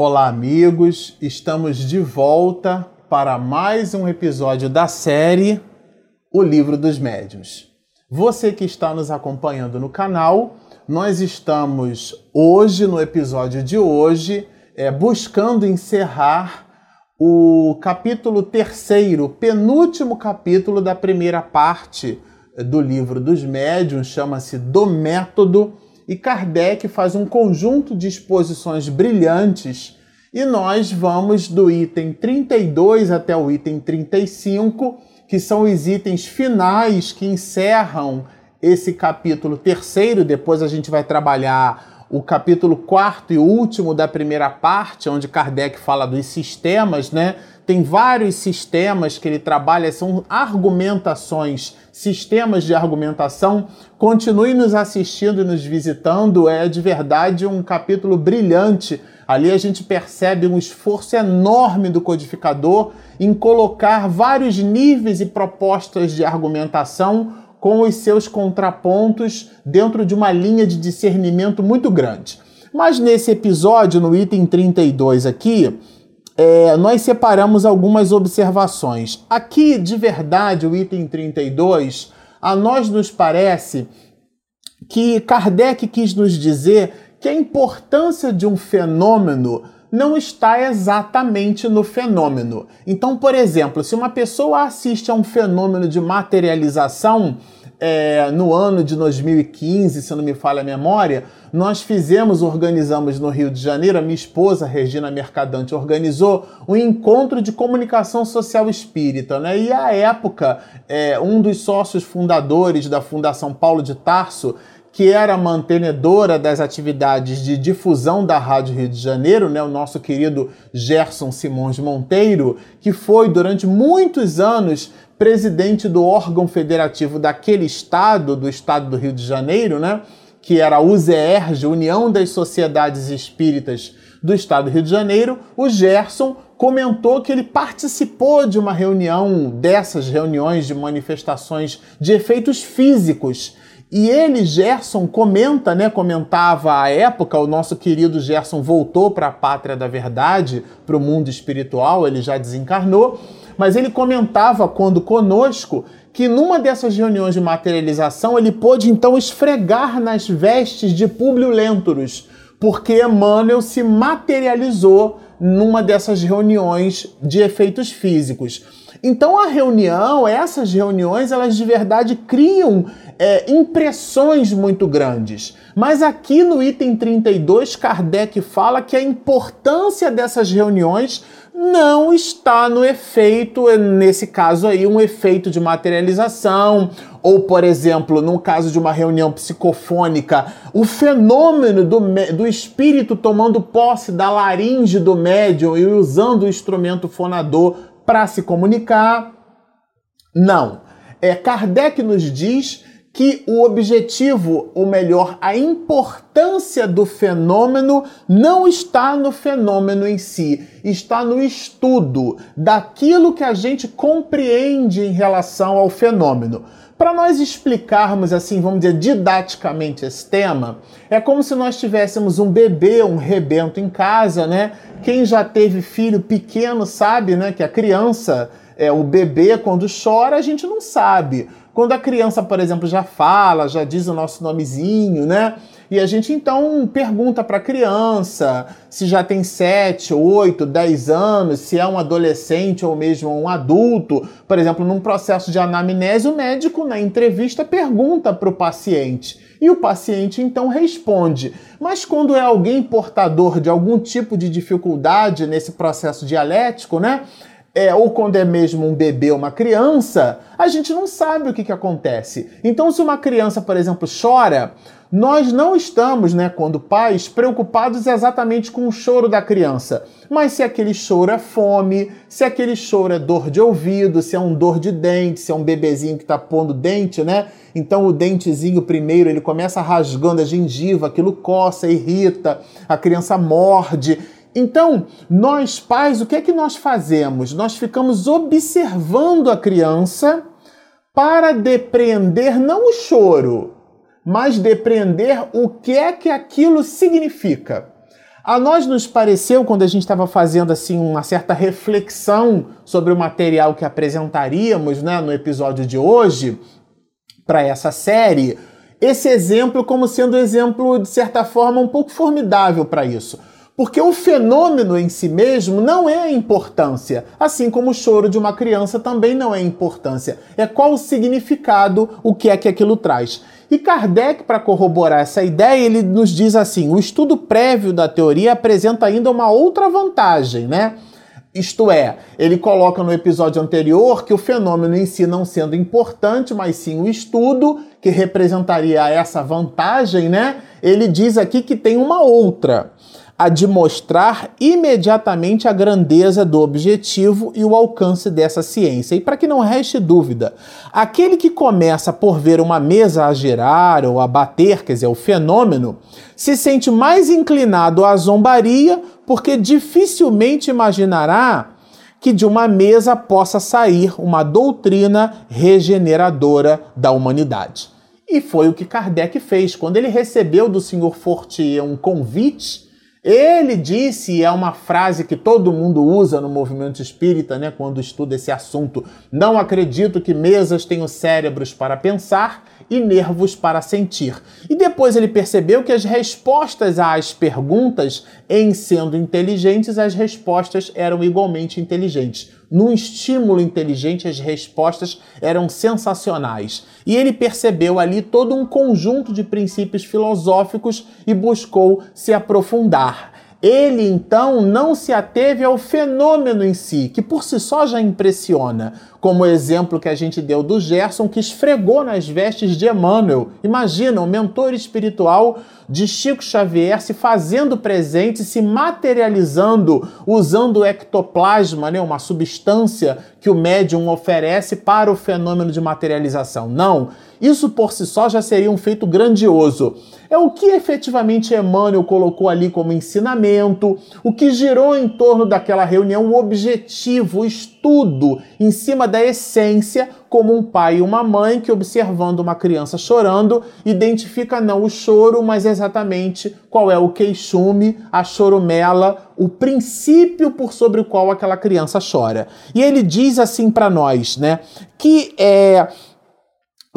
Olá, amigos. Estamos de volta para mais um episódio da série O Livro dos Médiuns. Você que está nos acompanhando no canal, nós estamos hoje, no episódio de hoje, é, buscando encerrar o capítulo terceiro, penúltimo capítulo da primeira parte do livro dos médiuns, chama-se Do Método e Kardec faz um conjunto de exposições brilhantes e nós vamos do item 32 até o item 35, que são os itens finais que encerram esse capítulo terceiro. Depois a gente vai trabalhar o capítulo quarto e último da primeira parte, onde Kardec fala dos sistemas, né? Tem vários sistemas que ele trabalha, são argumentações, sistemas de argumentação. Continue nos assistindo e nos visitando, é de verdade um capítulo brilhante. Ali a gente percebe um esforço enorme do codificador em colocar vários níveis e propostas de argumentação com os seus contrapontos dentro de uma linha de discernimento muito grande. Mas nesse episódio, no item 32 aqui, é, nós separamos algumas observações. Aqui, de verdade, o item 32, a nós nos parece que Kardec quis nos dizer que a importância de um fenômeno não está exatamente no fenômeno. Então, por exemplo, se uma pessoa assiste a um fenômeno de materialização, é, no ano de 2015, se não me falha a memória, nós fizemos, organizamos no Rio de Janeiro, a minha esposa, Regina Mercadante, organizou um encontro de comunicação social espírita, né? E à época, é, um dos sócios fundadores da Fundação Paulo de Tarso, que era mantenedora das atividades de difusão da Rádio Rio de Janeiro, né, o nosso querido Gerson Simões Monteiro, que foi durante muitos anos presidente do órgão federativo daquele estado, do estado do Rio de Janeiro, né? que era a UZERJ, União das Sociedades Espíritas do Estado do Rio de Janeiro, o Gerson comentou que ele participou de uma reunião dessas reuniões de manifestações de efeitos físicos. E ele, Gerson, comenta, né? Comentava à época, o nosso querido Gerson voltou para a pátria da verdade, para o mundo espiritual, ele já desencarnou mas ele comentava quando conosco que numa dessas reuniões de materialização ele pôde então esfregar nas vestes de Públio Lentulus, porque Emmanuel se materializou numa dessas reuniões de efeitos físicos. Então a reunião, essas reuniões, elas de verdade criam é, impressões muito grandes. Mas aqui no item 32, Kardec fala que a importância dessas reuniões não está no efeito, nesse caso aí, um efeito de materialização, ou, por exemplo, no caso de uma reunião psicofônica, o fenômeno do, do espírito tomando posse da laringe do médium e usando o instrumento fonador para se comunicar. Não. É, Kardec nos diz que o objetivo, ou melhor, a importância do fenômeno não está no fenômeno em si, está no estudo daquilo que a gente compreende em relação ao fenômeno. Para nós explicarmos assim, vamos dizer, didaticamente esse tema, é como se nós tivéssemos um bebê, um rebento em casa, né? Quem já teve filho pequeno sabe, né, que a criança, é o bebê quando chora, a gente não sabe. Quando a criança, por exemplo, já fala, já diz o nosso nomezinho, né? E a gente então pergunta para a criança se já tem 7, 8, 10 anos, se é um adolescente ou mesmo um adulto. Por exemplo, num processo de anamnese, o médico na entrevista pergunta para o paciente. E o paciente então responde. Mas quando é alguém portador de algum tipo de dificuldade nesse processo dialético, né? É, ou quando é mesmo um bebê ou uma criança, a gente não sabe o que, que acontece. Então, se uma criança, por exemplo, chora, nós não estamos, né, quando pais, preocupados exatamente com o choro da criança. Mas se aquele choro é fome, se aquele choro é dor de ouvido, se é um dor de dente, se é um bebezinho que está pondo dente, né? Então o dentezinho primeiro ele começa rasgando a gengiva, aquilo coça, irrita, a criança morde. Então, nós pais, o que é que nós fazemos? Nós ficamos observando a criança para depreender não o choro, mas depreender o que é que aquilo significa. A nós nos pareceu, quando a gente estava fazendo assim uma certa reflexão sobre o material que apresentaríamos né, no episódio de hoje, para essa série, esse exemplo como sendo um exemplo, de certa forma, um pouco formidável para isso. Porque o fenômeno em si mesmo não é a importância, assim como o choro de uma criança também não é a importância. É qual o significado, o que é que aquilo traz. E Kardec, para corroborar essa ideia, ele nos diz assim: o estudo prévio da teoria apresenta ainda uma outra vantagem, né? Isto é, ele coloca no episódio anterior que o fenômeno em si não sendo importante, mas sim o estudo, que representaria essa vantagem, né? Ele diz aqui que tem uma outra a de mostrar imediatamente a grandeza do objetivo e o alcance dessa ciência. E para que não reste dúvida, aquele que começa por ver uma mesa a girar ou a bater, quer dizer, o fenômeno, se sente mais inclinado à zombaria, porque dificilmente imaginará que de uma mesa possa sair uma doutrina regeneradora da humanidade. E foi o que Kardec fez quando ele recebeu do Sr. Fortier um convite ele disse, é uma frase que todo mundo usa no movimento espírita, né, quando estuda esse assunto: não acredito que mesas tenham cérebros para pensar e nervos para sentir. E depois ele percebeu que as respostas às perguntas, em sendo inteligentes, as respostas eram igualmente inteligentes. Num estímulo inteligente, as respostas eram sensacionais. E ele percebeu ali todo um conjunto de princípios filosóficos e buscou se aprofundar. Ele então não se ateve ao fenômeno em si, que por si só já impressiona, como o exemplo que a gente deu do Gerson, que esfregou nas vestes de Emmanuel. Imagina, o mentor espiritual de Chico Xavier se fazendo presente, se materializando, usando o ectoplasma, né, uma substância que o médium oferece para o fenômeno de materialização. Não, isso por si só já seria um feito grandioso. É o que efetivamente Emmanuel colocou ali como ensinamento, o que girou em torno daquela reunião, o objetivo, o estudo em cima da essência, como um pai e uma mãe que, observando uma criança chorando, identifica não o choro, mas exatamente qual é o queixume, a chorumela, o princípio por sobre o qual aquela criança chora. E ele diz assim para nós, né, que é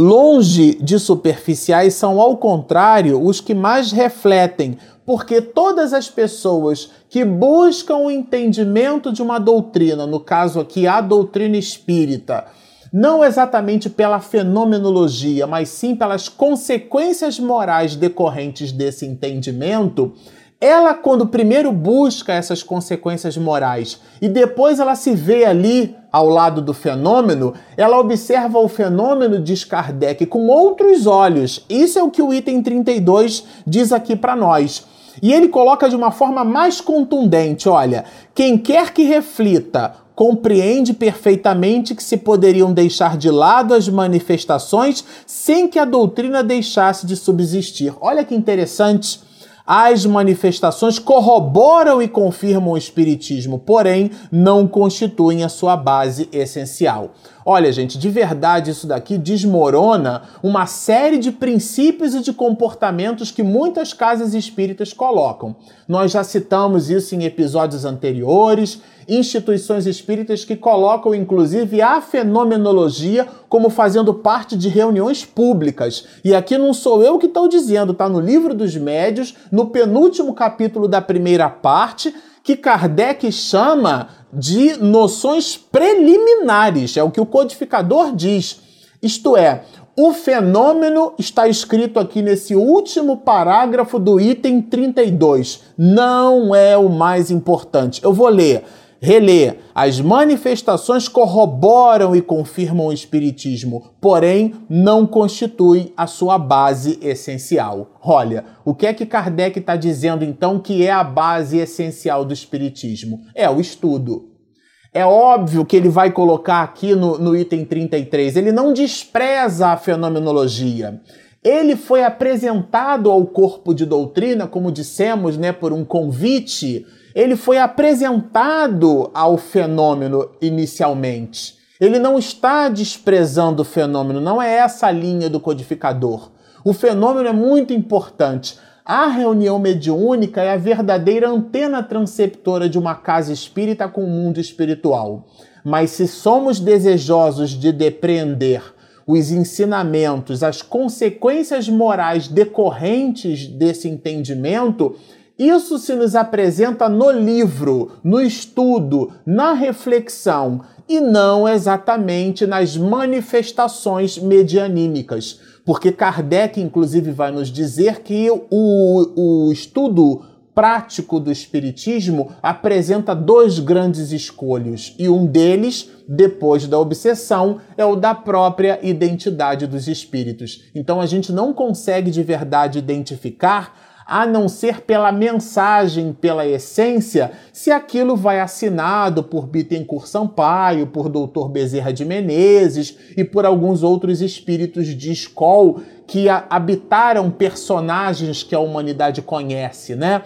Longe de superficiais são, ao contrário, os que mais refletem, porque todas as pessoas que buscam o entendimento de uma doutrina, no caso aqui a doutrina espírita, não exatamente pela fenomenologia, mas sim pelas consequências morais decorrentes desse entendimento, ela, quando primeiro busca essas consequências morais e depois ela se vê ali ao lado do fenômeno, ela observa o fenômeno, diz Kardec, com outros olhos. Isso é o que o item 32 diz aqui para nós. E ele coloca de uma forma mais contundente: olha, quem quer que reflita compreende perfeitamente que se poderiam deixar de lado as manifestações sem que a doutrina deixasse de subsistir. Olha que interessante. As manifestações corroboram e confirmam o Espiritismo, porém não constituem a sua base essencial. Olha, gente, de verdade isso daqui desmorona uma série de princípios e de comportamentos que muitas casas espíritas colocam. Nós já citamos isso em episódios anteriores, instituições espíritas que colocam inclusive a fenomenologia como fazendo parte de reuniões públicas. E aqui não sou eu que estou dizendo, está no livro dos médios, no penúltimo capítulo da primeira parte, que Kardec chama de noções preliminares, é o que o codificador diz. Isto é, o fenômeno está escrito aqui nesse último parágrafo do item 32. Não é o mais importante. Eu vou ler reler. As manifestações corroboram e confirmam o Espiritismo, porém não constitui a sua base essencial. Olha, o que é que Kardec está dizendo então que é a base essencial do Espiritismo? É o estudo. É óbvio que ele vai colocar aqui no, no item 33, ele não despreza a fenomenologia. Ele foi apresentado ao corpo de doutrina, como dissemos, né, por um convite ele foi apresentado ao fenômeno inicialmente. Ele não está desprezando o fenômeno, não é essa a linha do codificador. O fenômeno é muito importante. A reunião mediúnica é a verdadeira antena transceptora de uma casa espírita com o mundo espiritual. Mas se somos desejosos de depreender os ensinamentos, as consequências morais decorrentes desse entendimento, isso se nos apresenta no livro, no estudo, na reflexão e não exatamente nas manifestações medianímicas. Porque Kardec, inclusive, vai nos dizer que o, o estudo prático do Espiritismo apresenta dois grandes escolhos, e um deles, depois da obsessão, é o da própria identidade dos espíritos. Então a gente não consegue de verdade identificar a não ser pela mensagem, pela essência, se aquilo vai assinado por Bittencourt Sampaio, por Dr. Bezerra de Menezes e por alguns outros espíritos de escola que habitaram personagens que a humanidade conhece, né?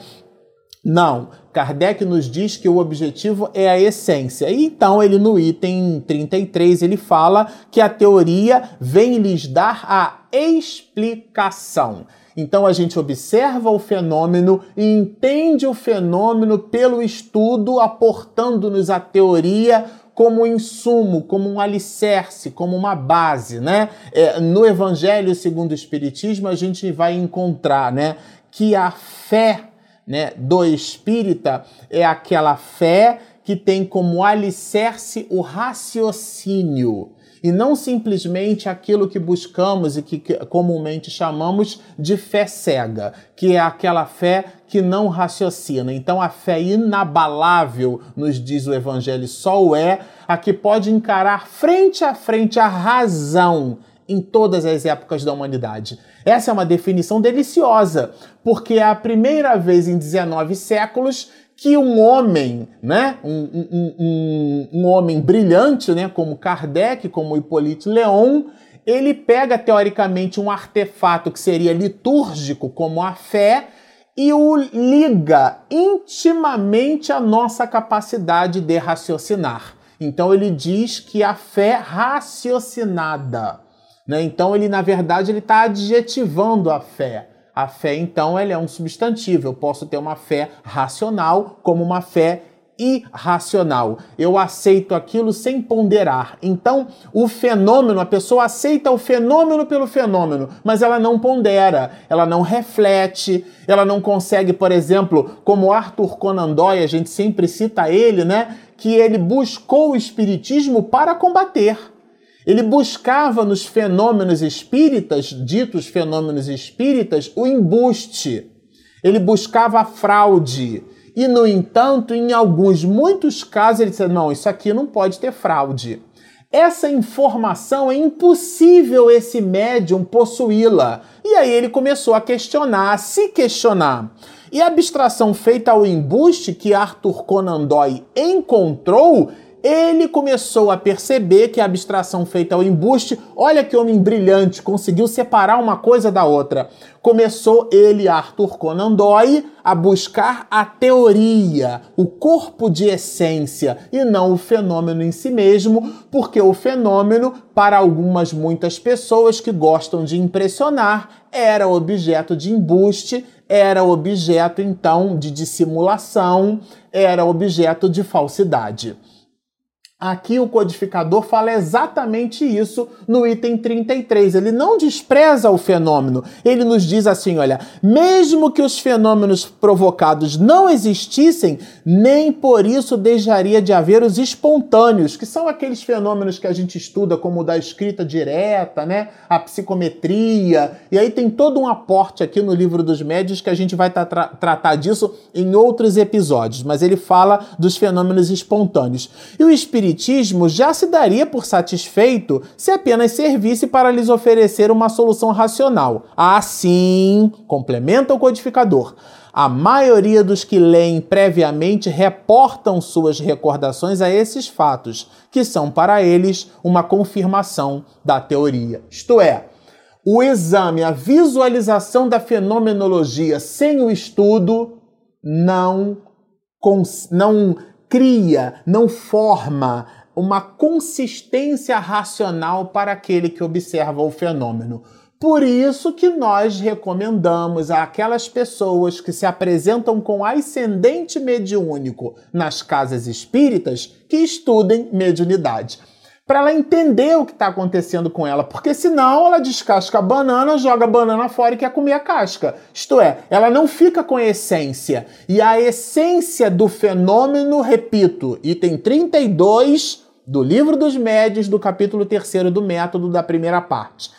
Não, Kardec nos diz que o objetivo é a essência. E então ele no item 33 ele fala que a teoria vem lhes dar a explicação. Então a gente observa o fenômeno e entende o fenômeno pelo estudo, aportando-nos a teoria como insumo, como um alicerce, como uma base, né? É, no Evangelho segundo o Espiritismo a gente vai encontrar, né, que a fé, né, do espírita é aquela fé que tem como alicerce o raciocínio e não simplesmente aquilo que buscamos e que comumente chamamos de fé cega, que é aquela fé que não raciocina. Então a fé inabalável, nos diz o Evangelho, só é a que pode encarar frente a frente a razão em todas as épocas da humanidade. Essa é uma definição deliciosa, porque é a primeira vez em 19 séculos que um homem, né, um, um, um, um, homem brilhante, né, como Kardec, como Hippolyte Leon, ele pega teoricamente um artefato que seria litúrgico, como a fé, e o liga intimamente à nossa capacidade de raciocinar. Então ele diz que a fé raciocinada, né? Então ele na verdade ele está adjetivando a fé. A fé, então, ela é um substantivo. Eu posso ter uma fé racional como uma fé irracional. Eu aceito aquilo sem ponderar. Então, o fenômeno, a pessoa aceita o fenômeno pelo fenômeno, mas ela não pondera, ela não reflete, ela não consegue, por exemplo, como Arthur Conan Doyle, a gente sempre cita ele, né, que ele buscou o espiritismo para combater. Ele buscava nos fenômenos espíritas, ditos fenômenos espíritas, o embuste. Ele buscava a fraude. E, no entanto, em alguns, muitos casos, ele disse: não, isso aqui não pode ter fraude. Essa informação é impossível esse médium possuí-la. E aí ele começou a questionar, a se questionar. E a abstração feita ao embuste que Arthur Conan Doyle encontrou ele começou a perceber que a abstração feita ao embuste, olha que homem brilhante, conseguiu separar uma coisa da outra. Começou ele, Arthur Conan Doyle, a buscar a teoria, o corpo de essência e não o fenômeno em si mesmo, porque o fenômeno, para algumas muitas pessoas que gostam de impressionar, era objeto de embuste, era objeto então de dissimulação, era objeto de falsidade. Aqui o codificador fala exatamente isso no item 33. Ele não despreza o fenômeno. Ele nos diz assim: olha, mesmo que os fenômenos provocados não existissem, nem por isso deixaria de haver os espontâneos, que são aqueles fenômenos que a gente estuda, como o da escrita direta, né? A psicometria. E aí tem todo um aporte aqui no livro dos médios que a gente vai tra tratar disso em outros episódios. Mas ele fala dos fenômenos espontâneos. E o espírito Espiritismo já se daria por satisfeito se apenas servisse para lhes oferecer uma solução racional. Assim, complementa o codificador. A maioria dos que leem previamente reportam suas recordações a esses fatos, que são para eles uma confirmação da teoria. Isto é, o exame, a visualização da fenomenologia sem o estudo não, não cria, não forma uma consistência racional para aquele que observa o fenômeno. Por isso que nós recomendamos àquelas pessoas que se apresentam com ascendente mediúnico nas casas espíritas que estudem mediunidade. Para ela entender o que está acontecendo com ela, porque senão ela descasca a banana, joga a banana fora e quer comer a casca. Isto é, ela não fica com a essência. E a essência do fenômeno, repito, item 32 do Livro dos Médios, do capítulo 3 do método da primeira parte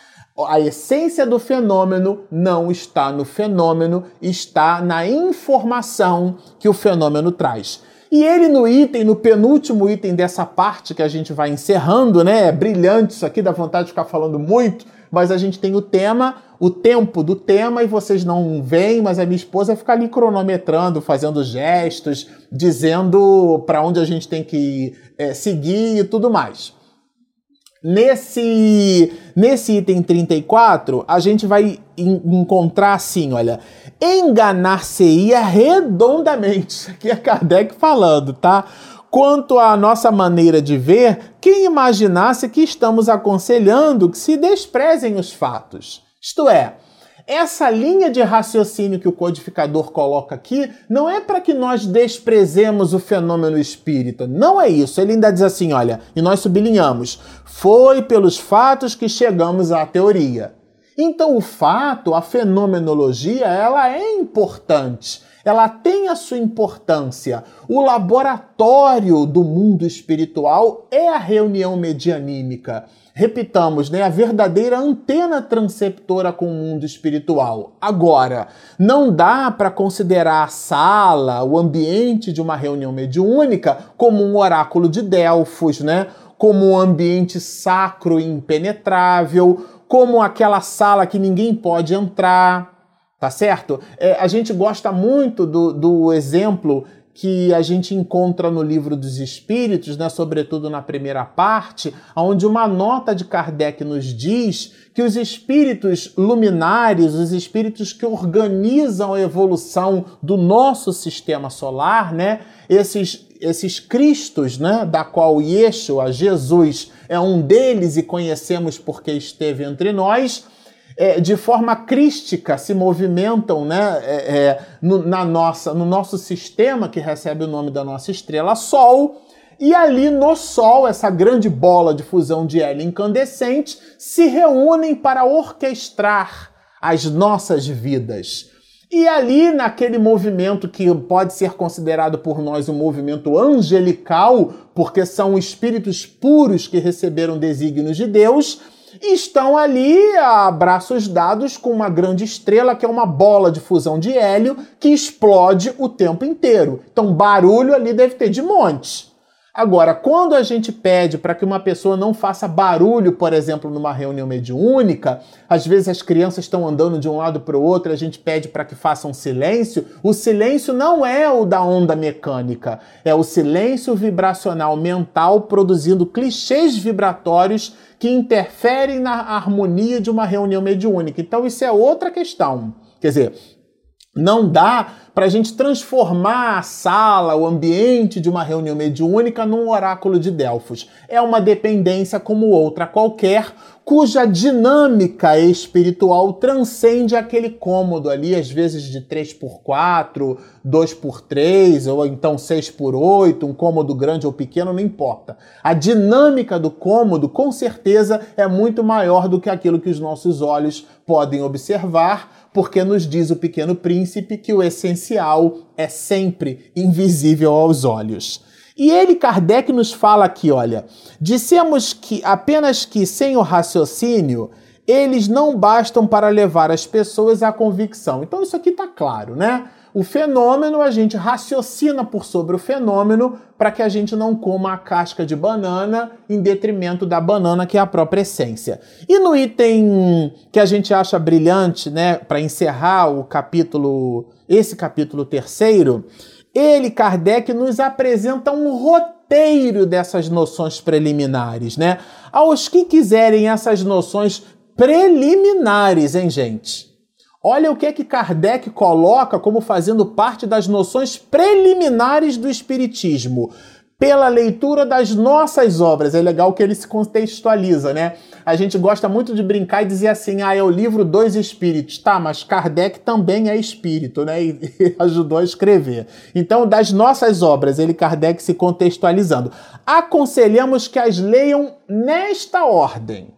a essência do fenômeno não está no fenômeno, está na informação que o fenômeno traz. E ele no item, no penúltimo item dessa parte que a gente vai encerrando, né? É brilhante isso aqui, dá vontade de ficar falando muito, mas a gente tem o tema, o tempo do tema e vocês não veem, mas a minha esposa fica ali cronometrando, fazendo gestos, dizendo para onde a gente tem que é, seguir e tudo mais. Nesse, nesse item 34, a gente vai encontrar assim, olha, enganar-se-ia redondamente. Aqui é Kardec falando, tá? Quanto à nossa maneira de ver, quem imaginasse que estamos aconselhando que se desprezem os fatos. Isto é, essa linha de raciocínio que o codificador coloca aqui não é para que nós desprezemos o fenômeno espírita. Não é isso. Ele ainda diz assim: olha, e nós sublinhamos, foi pelos fatos que chegamos à teoria. Então, o fato, a fenomenologia, ela é importante ela tem a sua importância. O laboratório do mundo espiritual é a reunião medianímica repitamos, né, a verdadeira antena transceptora com o mundo espiritual. Agora, não dá para considerar a sala, o ambiente de uma reunião mediúnica como um oráculo de Delfos, né? Como um ambiente sacro e impenetrável, como aquela sala que ninguém pode entrar, tá certo? É, a gente gosta muito do, do exemplo que a gente encontra no livro dos Espíritos, né, sobretudo na primeira parte, onde uma nota de Kardec nos diz que os espíritos luminares, os espíritos que organizam a evolução do nosso sistema solar, né, esses esses Cristos, né, da qual Yeshua, Jesus, é um deles e conhecemos porque esteve entre nós, é, de forma crística se movimentam né, é, é, no, na nossa, no nosso sistema, que recebe o nome da nossa estrela Sol. E ali no Sol, essa grande bola de fusão de hélio incandescente, se reúnem para orquestrar as nossas vidas. E ali, naquele movimento que pode ser considerado por nós um movimento angelical, porque são espíritos puros que receberam desígnios de Deus, estão ali a braços dados com uma grande estrela que é uma bola de fusão de hélio que explode o tempo inteiro. Então, barulho ali deve ter de monte. Agora, quando a gente pede para que uma pessoa não faça barulho, por exemplo, numa reunião mediúnica, às vezes as crianças estão andando de um lado para o outro, a gente pede para que façam silêncio. O silêncio não é o da onda mecânica, é o silêncio vibracional mental produzindo clichês vibratórios que interferem na harmonia de uma reunião mediúnica. Então, isso é outra questão. Quer dizer, não dá para a gente transformar a sala, o ambiente de uma reunião mediúnica num oráculo de Delfos. É uma dependência como outra qualquer, cuja dinâmica espiritual transcende aquele cômodo ali, às vezes de 3 por 4, 2 por 3, ou então 6 por 8, um cômodo grande ou pequeno, não importa. A dinâmica do cômodo, com certeza, é muito maior do que aquilo que os nossos olhos podem observar porque nos diz o Pequeno Príncipe que o essencial é sempre invisível aos olhos. E ele, Kardec, nos fala aqui, olha, dissemos que apenas que sem o raciocínio eles não bastam para levar as pessoas à convicção. Então isso aqui está claro, né? o fenômeno, a gente raciocina por sobre o fenômeno para que a gente não coma a casca de banana em detrimento da banana, que é a própria essência. E no item que a gente acha brilhante, né, para encerrar o capítulo, esse capítulo terceiro, ele, Kardec, nos apresenta um roteiro dessas noções preliminares, né? Aos que quiserem essas noções preliminares, hein, gente? Olha o que é que Kardec coloca como fazendo parte das noções preliminares do Espiritismo. Pela leitura das nossas obras. É legal que ele se contextualiza, né? A gente gosta muito de brincar e dizer assim: ah, é o livro Dois Espíritos. Tá, mas Kardec também é espírito, né? E ajudou a escrever. Então, das nossas obras, ele, Kardec, se contextualizando. Aconselhamos que as leiam nesta ordem.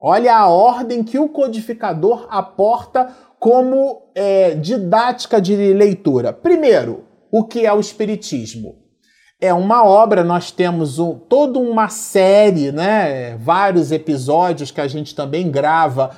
Olha a ordem que o codificador aporta como é, didática de leitura. Primeiro, o que é o Espiritismo? É uma obra, nós temos um, toda uma série, né, vários episódios que a gente também grava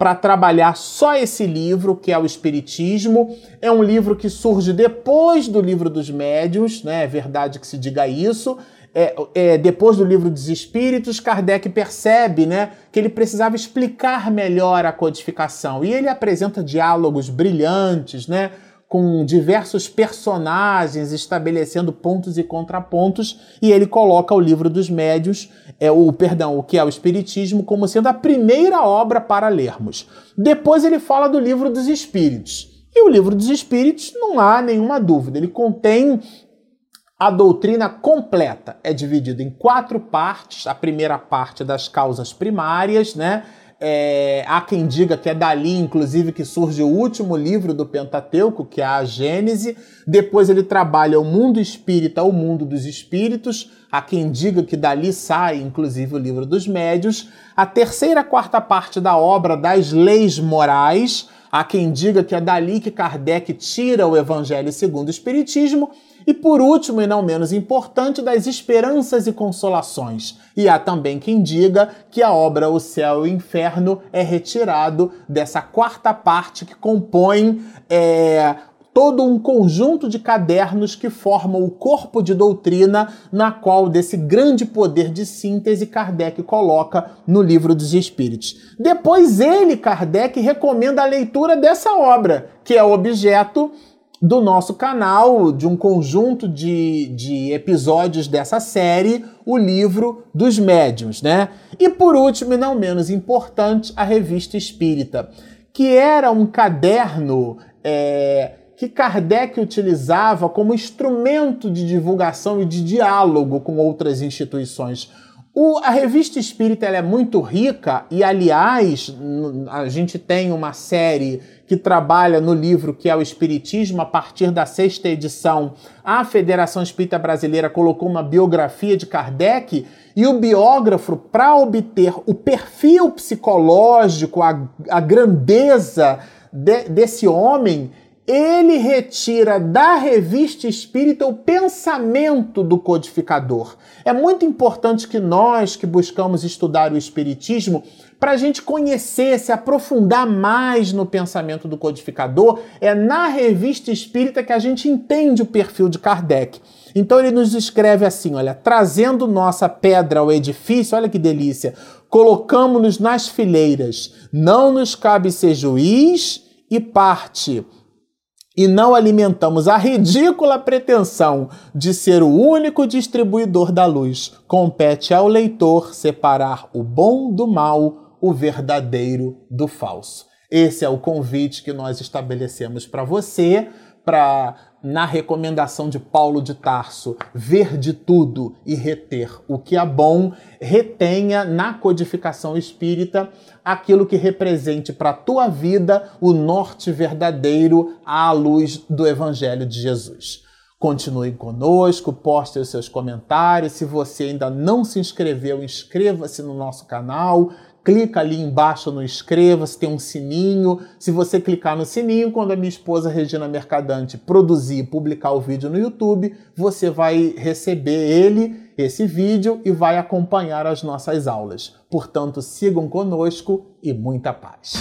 para trabalhar só esse livro, que é o Espiritismo. É um livro que surge depois do livro dos médiuns, né? É verdade que se diga isso. É, é, depois do livro dos Espíritos, Kardec percebe né, que ele precisava explicar melhor a codificação. E ele apresenta diálogos brilhantes, né? Com diversos personagens estabelecendo pontos e contrapontos, e ele coloca o livro dos médios, é o perdão, o que é o espiritismo, como sendo a primeira obra para lermos. Depois ele fala do livro dos espíritos. E o livro dos espíritos não há nenhuma dúvida, ele contém a doutrina completa. É dividido em quatro partes. A primeira parte das causas primárias, né? É, há quem diga que é dali, inclusive, que surge o último livro do Pentateuco, que é a Gênese. Depois ele trabalha o mundo espírita, o mundo dos espíritos. Há quem diga que dali sai, inclusive, o livro dos médios. A terceira, quarta parte da obra das leis morais. Há quem diga que é dali que Kardec tira o Evangelho segundo o Espiritismo. E por último, e não menos importante, das esperanças e consolações. E há também quem diga que a obra O Céu e o Inferno é retirado dessa quarta parte que compõe é, todo um conjunto de cadernos que formam o corpo de doutrina na qual desse grande poder de síntese Kardec coloca no livro dos Espíritos. Depois ele, Kardec, recomenda a leitura dessa obra, que é objeto do nosso canal, de um conjunto de, de episódios dessa série, o livro dos médiuns, né? E por último, e não menos importante, a Revista Espírita, que era um caderno é, que Kardec utilizava como instrumento de divulgação e de diálogo com outras instituições. O, a revista espírita é muito rica e, aliás, a gente tem uma série que trabalha no livro que é o Espiritismo, a partir da sexta edição, a Federação Espírita Brasileira colocou uma biografia de Kardec e o biógrafo, para obter o perfil psicológico, a, a grandeza de, desse homem, ele retira da revista espírita o pensamento do codificador. É muito importante que nós que buscamos estudar o espiritismo, para a gente conhecer, se aprofundar mais no pensamento do codificador, é na revista espírita que a gente entende o perfil de Kardec. Então ele nos escreve assim: olha, trazendo nossa pedra ao edifício, olha que delícia, colocamos-nos nas fileiras, não nos cabe ser juiz e parte. E não alimentamos a ridícula pretensão de ser o único distribuidor da luz, compete ao leitor separar o bom do mal, o verdadeiro do falso. Esse é o convite que nós estabelecemos para você, para na recomendação de Paulo de Tarso, ver de tudo e reter o que é bom, retenha na codificação espírita aquilo que represente para a tua vida o norte verdadeiro à luz do Evangelho de Jesus. Continue conosco, poste os seus comentários. Se você ainda não se inscreveu, inscreva-se no nosso canal clica ali embaixo no inscreva-se, tem um sininho. Se você clicar no sininho, quando a minha esposa Regina Mercadante produzir e publicar o vídeo no YouTube, você vai receber ele, esse vídeo, e vai acompanhar as nossas aulas. Portanto, sigam conosco e muita paz.